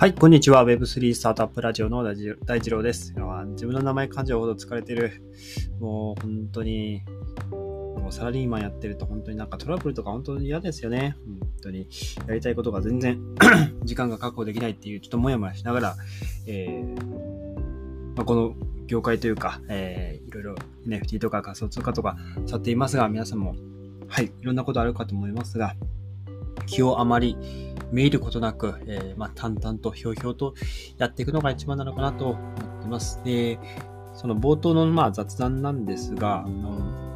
はい、こんにちは。Web3 スタートアップラジオの大二郎です。自分の名前感じるほど疲れてる。もう本当に、もうサラリーマンやってると本当になんかトラブルとか本当に嫌ですよね。本当に。やりたいことが全然 時間が確保できないっていう、ちょっともやもやしながら、えーまあ、この業界というか、えー、いろいろ NFT とか仮想通貨とか去っていますが、皆さんも、はい、いろんなことあるかと思いますが、気をあまりめいることなく、えー、まあ、淡々とひょうひょうとやっていくのが一番なのかなと思っています。で、その冒頭のまあ雑談なんですが、あの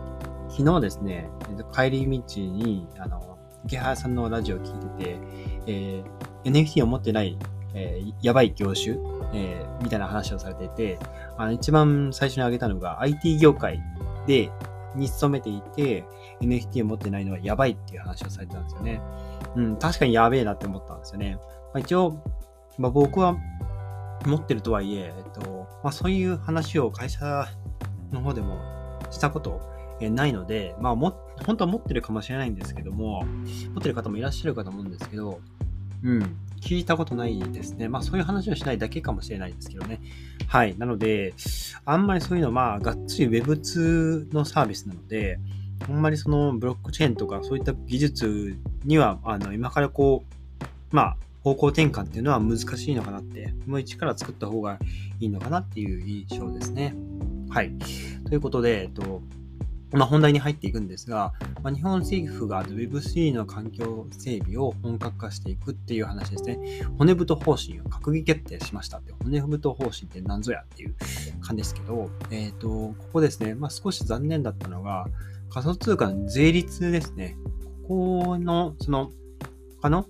昨日ですね、帰り道に、あの、池原さんのラジオを聞いてて、えー、NFT を持ってない、えー、やばい業種、えー、みたいな話をされていて、あの一番最初に挙げたのが IT 業界でに勤めていて NFT を持ってないのはやばいっていう話をされてたんですよね。うん、確かにやべえなって思ったんですよね。まあ、一応、まあ、僕は持ってるとはいえ、えっと、まあ、そういう話を会社の方でもしたことないので、まあも、本当は持ってるかもしれないんですけども、持ってる方もいらっしゃるかと思うんですけど、うん、聞いたことないですね。まあそういう話をしないだけかもしれないですけどね。はい。なので、あんまりそういうの、まあ、がっつり Web2 のサービスなので、あんまりそのブロックチェーンとかそういった技術には、あの、今からこう、まあ、方向転換っていうのは難しいのかなって、もう一から作った方がいいのかなっていう印象ですね。はい。ということで、えっと、まあ、本題に入っていくんですが、まあ、日本政府が Web3 の環境整備を本格化していくっていう話ですね。骨太方針を閣議決定しましたって。骨太方針って何ぞやっていう感じですけど、えっ、ー、と、ここですね、まあ、少し残念だったのが、仮想通貨の税率ですね。ここの、その、他の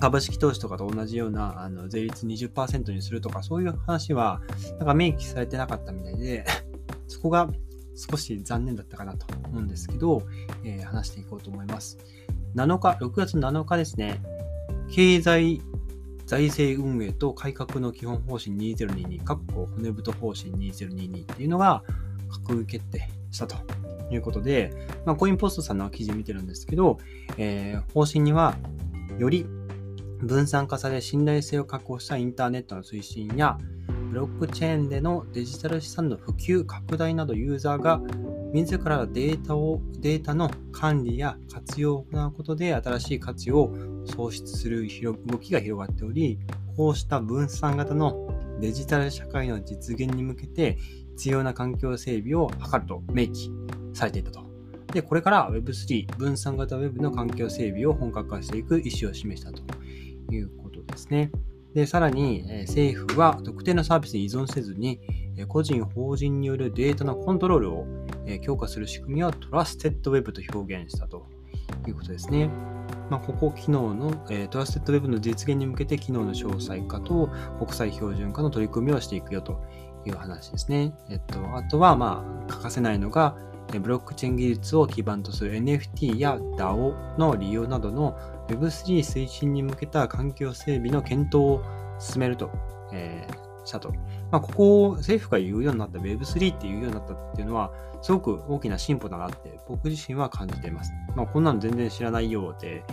株式投資とかと同じようなあの税率20%にするとか、そういう話は、なんか明記されてなかったみたいで、そこが少し残念だったかなと思うんですけど、えー、話していこうと思います。7日、6月7日ですね、経済財政運営と改革の基本方針2022、括弧骨太方針2022っていうのが閣議決定したということで、まあ、コインポストさんの記事見てるんですけど、えー、方針には、より分散化され信頼性を確保したインターネットの推進や、ブロックチェーンでのデジタル資産の普及、拡大などユーザーが自らデータを、データの管理や活用を行うことで新しい価値を創出する動きが広がっており、こうした分散型のデジタル社会の実現に向けて必要な環境整備を図ると明記されていたと。で、これから Web3、分散型 Web の環境整備を本格化していく意思を示したということですね。で、さらに、え政府は特定のサービスに依存せずに、え個人、法人によるデータのコントロールを、え強化する仕組みをトラステッドウェブと表現したということですね。まあ、ここ、機能の、えトラステッドウェブの実現に向けて機能の詳細化と国際標準化の取り組みをしていくよという話ですね。えっと、あとは、まあ、欠かせないのが、ブロックチェーン技術を基盤とする NFT や DAO の利用などの Web3 推進に向けた環境整備の検討を進めると、えー、したと。まあ、ここを政府が言うようになった Web3 っていうようになったっていうのは、すごく大きな進歩だなって僕自身は感じています。まあ、こんなの全然知らないようで、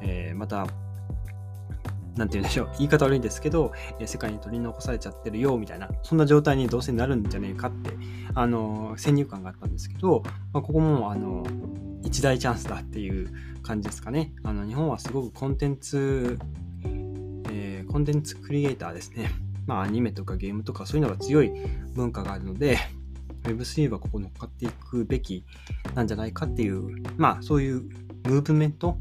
えー、また、なんて言うんでしょう、言い方悪いんですけど、え世界に取り残されちゃってるよ、みたいな、そんな状態にどうせなるんじゃねえかって、あの、先入観があったんですけど、まあ、ここも、あの、一大チャンスだっていう感じですかね。あの、日本はすごくコンテンツ、えー、コンテンツクリエイターですね。まあ、アニメとかゲームとかそういうのが強い文化があるので、Web3 はここ乗っかっていくべきなんじゃないかっていう、まあ、そういうムーブメント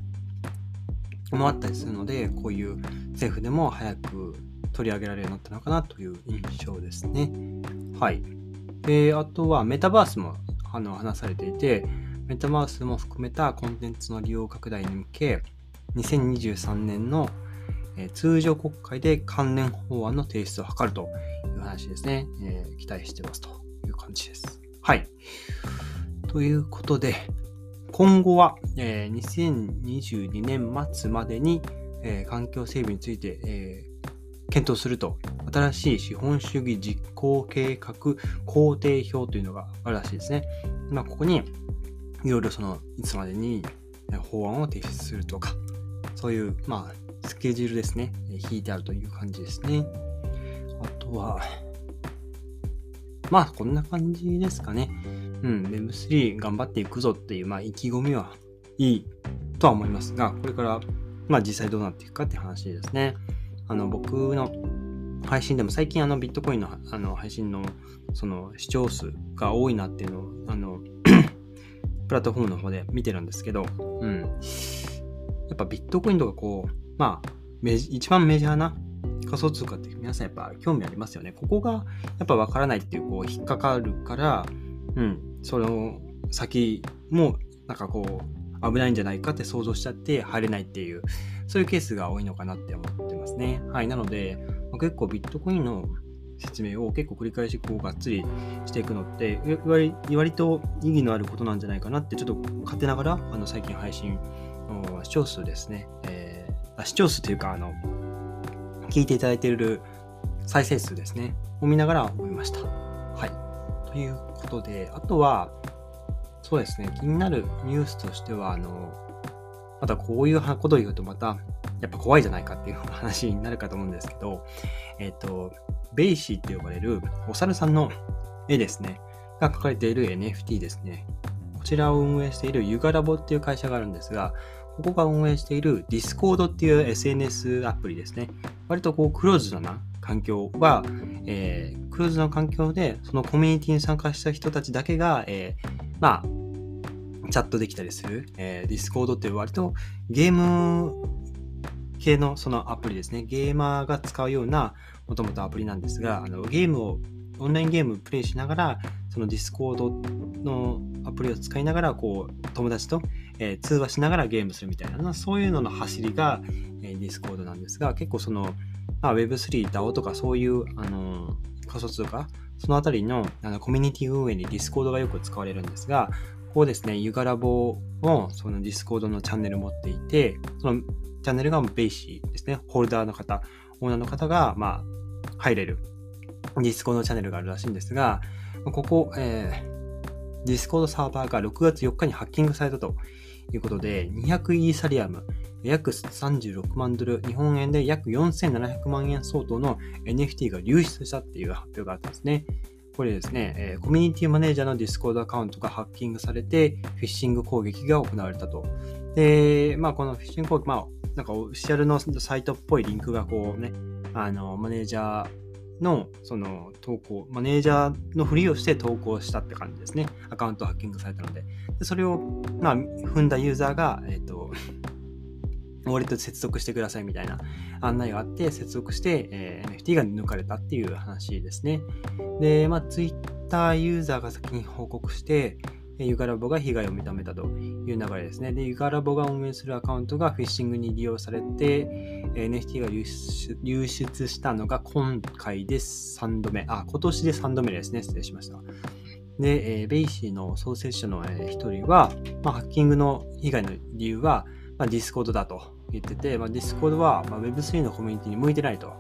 もあったりするので、こういう政府でも早く取り上げられるようになったのかなという印象ですね。はい。で、あとはメタバースもあの話されていて、メタバースも含めたコンテンツの利用拡大に向け、2023年の通常国会で関連法案の提出を図るという話ですね。えー、期待してますという感じです。はい。ということで、今後は、えー、2022年末までに、えー、環境整備について、えー、検討すると、新しい資本主義実行計画工程表というのがあるらしいですね。まあ、ここに、いろいろその、いつまでに法案を提出するとか、そういう、まあ、スケジュールですね、引いてあるという感じですね。あとは、まあ、こんな感じですかね。うん、Web3 頑張っていくぞっていう、まあ、意気込みはいいとは思いますが、これから、まあ、実際どうなっていくかって話ですね。あの、僕の配信でも最近あのビットコインのあの配信のその視聴数が多いなっていうのをあの プラットフォームの方で見てるんですけど、うん。やっぱビットコインとかこう、まあ、一番メジャーな仮想通貨って皆さんやっぱ興味ありますよね。ここがやっぱわからないっていう、こう、引っかかるから、うん、その先もなんかこう、危ないんじゃないかって想像しちゃって入れないっていう、そういうケースが多いのかなって思ってますね。はい。なので、まあ、結構ビットコインの説明を結構繰り返しこうがっつりしていくのって割割と意義のあることなんじゃないかなってちょっと勝手ながらあの最近配信の視聴数ですね、えー、視聴数というかあの聞いていただいている再生数ですねを見ながら思いました。はい。ということで、あとは、そうですね、気になるニュースとしては、あの、またこういうことを言うとまた、やっぱ怖いじゃないかっていう話になるかと思うんですけど、えっ、ー、と、ベイシーって呼ばれるお猿さんの絵ですね、が描かれている NFT ですね。こちらを運営している Yuga Labs っていう会社があるんですが、ここが運営している Discord っていう SNS アプリですね。割とこうクローズドな環境は、えー、クローズドな環境で、そのコミュニティに参加した人たちだけが、えー、まあ、チャットできたりする、えー、Discord って割とゲーム系のそのアプリですね。ゲーマーが使うようなもともとアプリなんですが、あのゲームを、オンラインゲームプレイしながら、その Discord のアプリを使いながら、こう、友達と、えー、通話しながらゲームするみたいな、そういうのの走りが、えー、Discord なんですが、結構その、まあ、Web3、DAO とかそういう、あの仮想通貨、そのあたりのあのコミュニティ運営に Discord がよく使われるんですが、ここですね、 Yuga Labs をその Discord のチャンネル持っていて、そのチャンネルがベイシーですね、ホルダーの方、オーナーの方が、まあ、入れる。 Discord チャンネルがあるらしいんですが、ここ、えー、 Discord サーバーが6月4日にハッキングされたということで、200イーサリアム、約36万ドル、日本円で約4700万円相当の NFT が流出したっていう発表があったんですね。これですね、え、コミュニティマネージャーの Discord アカウントがハッキングされて、フィッシング攻撃が行われたと。で、まあ、このフィッシング攻撃、まあ、なんかオフィシャルのサイトっぽいリンクがこうね、あの、マネージャーのその投稿、マネージャーのふりをして投稿したって感じですね。アカウントハッキングされたので。でそれを、まあ、踏んだユーザーが、えっ、ー、と、ウォレット接続してくださいみたいな案内があって、接続して、えー、NFT が抜かれたっていう話ですね。で、まあ、Twitter ユーザーが先に報告して、 Yuga Labs が被害を認めたという流れですね。で、 Yuga Labs が運営するアカウントがフィッシングに利用されて、NFT が流出したのが今回で3度目。あ、今年で3度目ですね。失礼しました。で、えベイシーの創設者の1人は、まあ、ハッキングの被害の理由は、まあ、 Discord だと言ってて、まあ、 Discord は、ま Web3 のコミュニティに向いてないと。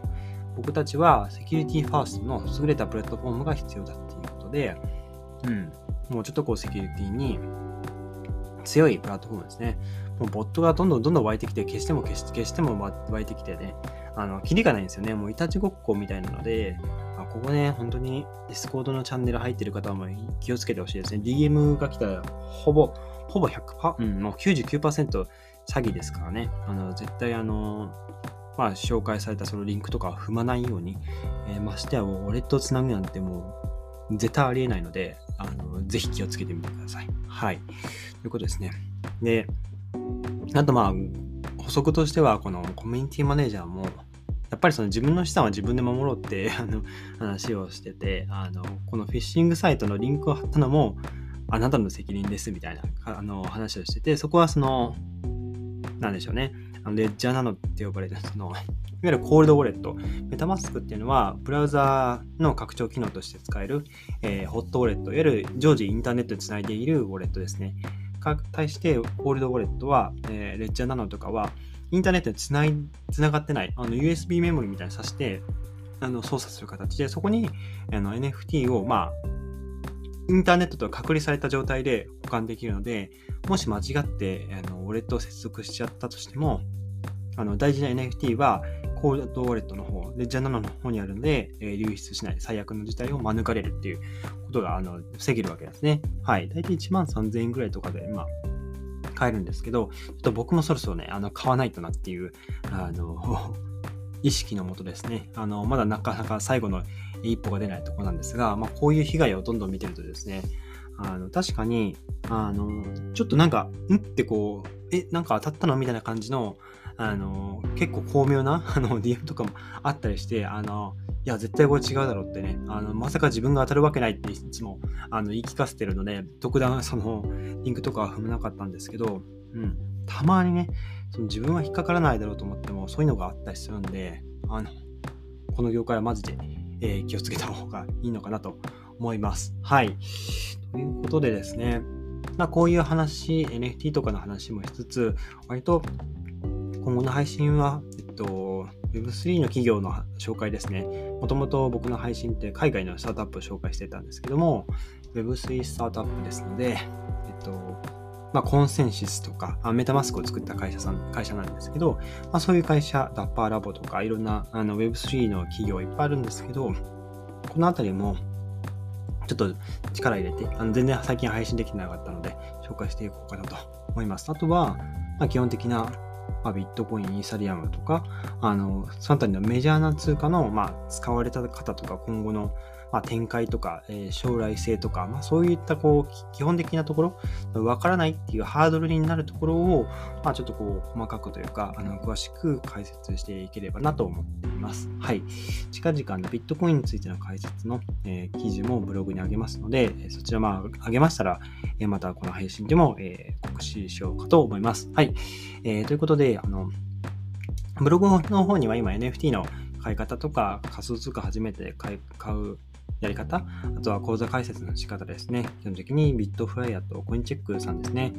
僕たちはセキュリティファーストの優れたプラットフォームが必要だっていうことで、うん、もうちょっとこうセキュリティに強いプラットフォームですね。もうボットがどんどんどんどん湧いてきて、消しても消し消しても湧いてきてね、あの、キリがないんですよね。もういたちごっこみたいなので、あここね、本当に Discord のチャンネル入ってる方はもう気をつけてほしいですね。DM が来たら、ほぼ、ほぼ100%、うん、もう99%詐欺ですからね。あの、絶対あの、まあ、紹介されたそのリンクとか踏まないように、えー、ましてや、ウォレットをつなぐなんてもう、絶対ありえないので、あの、ぜひ気をつけてみてください。はい。ということですね。で、あとまあ、補足としては、このコミュニティマネージャーも、やっぱりその自分の資産は自分で守ろうって あの話をしてて、あの、このフィッシングサイトのリンクを貼ったのも、あなたの責任ですみたいなあの話をしてて、そこはその、なんでしょうね。あのレッジャーなのって呼ばれる、その、いわゆるコールドウォレット。メタマスクっていうのは、ブラウザーの拡張機能として使える、えー、ホットウォレット、いわゆる常時インターネットでつないでいるウォレットですね。対して、コールドウォレットは、えー、レッジャーなのとかは、インターネットにつないつながってない、あの USB メモリみたいにさして、あの操作する形で、そこにあの NFT を、まあ、インターネットと隔離された状態で保管できるので、もし間違ってあのウォレットを接続しちゃったとしても、あの大事な NFT はコードウォレットの方、レジャー7の方にあるので、えー、流出しない、最悪の事態を免れるっていうことがあの防げるわけですね。はい。大体1万3000円ぐらいとかで、まあ、買えるんですけど、ちょっと僕もそろそろね、あの買わないとなっていう、あの 意識のもとですね、あのまだなかなか最後の一歩が出ないとこなんですが、まあ、こういう被害をどんどん見てるとですね、あの確かにあのちょっとなんかんってこうえなんか当たったのみたいな感じのあの結構巧妙なあの DM とかもあったりしてあのいや絶対これ違うだろうってねあのまさか自分が当たるわけないっていつもあの言い聞かせてるので特段そのリンクとかは踏めなかったんですけど、うん、たまにねその自分は引っかからないだろうと思ってもそういうのがあったりするんであのこの業界はマジで、えー、気をつけた方がいいのかなと思います。はい。ということでですね、まあ、こういう話、NFT とかの話もしつつ、割と今後の配信は、えっと、Web3 の企業の紹介ですね。もともと僕の配信って海外のスタートアップを紹介してたんですけども、Web3 スタートアップですので、えっと、まあ、コンセンシスとか、メタマスクを作った会社さん、会社なんですけど、まあ、そういう会社、ダッパーラボとか、いろんなあの Web3 の企業いっぱいあるんですけど、このあたりもちょっと力入れて、あの全然最近配信できてなかったので、紹介していこうかなと思います。あとは、まあ、基本的な、まあ、ビットコイン、イーサリアムとか、あの、そのあたりのメジャーな通貨の、まあ、使われた方とか、今後の、まあ、展開とか、えー、将来性とか、まあ、そういったこう基本的なところ、わからないっていうハードルになるところを、まあ、ちょっとこう細かくというか、あの詳しく解説していければなと思っています。はい。近々のビットコインについての解説の、えー、記事もブログにあげますので、そちらまあ上げましたら、えまたこの配信でも、えー、告知しようかと思います。はい。えー、ということで、あの、ブログの方には今 NFT の買い方とか仮想通貨初めて買うやり方、あとは口座開設の仕方ですね。基本的にビットフライヤーとコインチェックさんですね。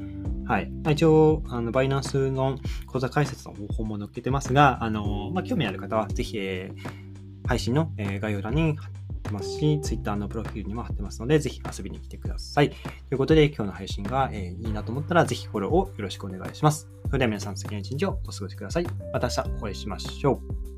はい。一応、あのバイナンスの口座開設の方法も載っけてますが、あの、まあ、興味ある方はぜひ、えー、配信の、えー、概要欄に貼ってますし、Twitter のプロフィールにも貼ってますので、ぜひ遊びに来てください。ということで、今日の配信が、えー、いいなと思ったら、ぜひフォローをよろしくお願いします。それでは皆さん、素敵な一日をお過ごしください。また明日お会いしましょう。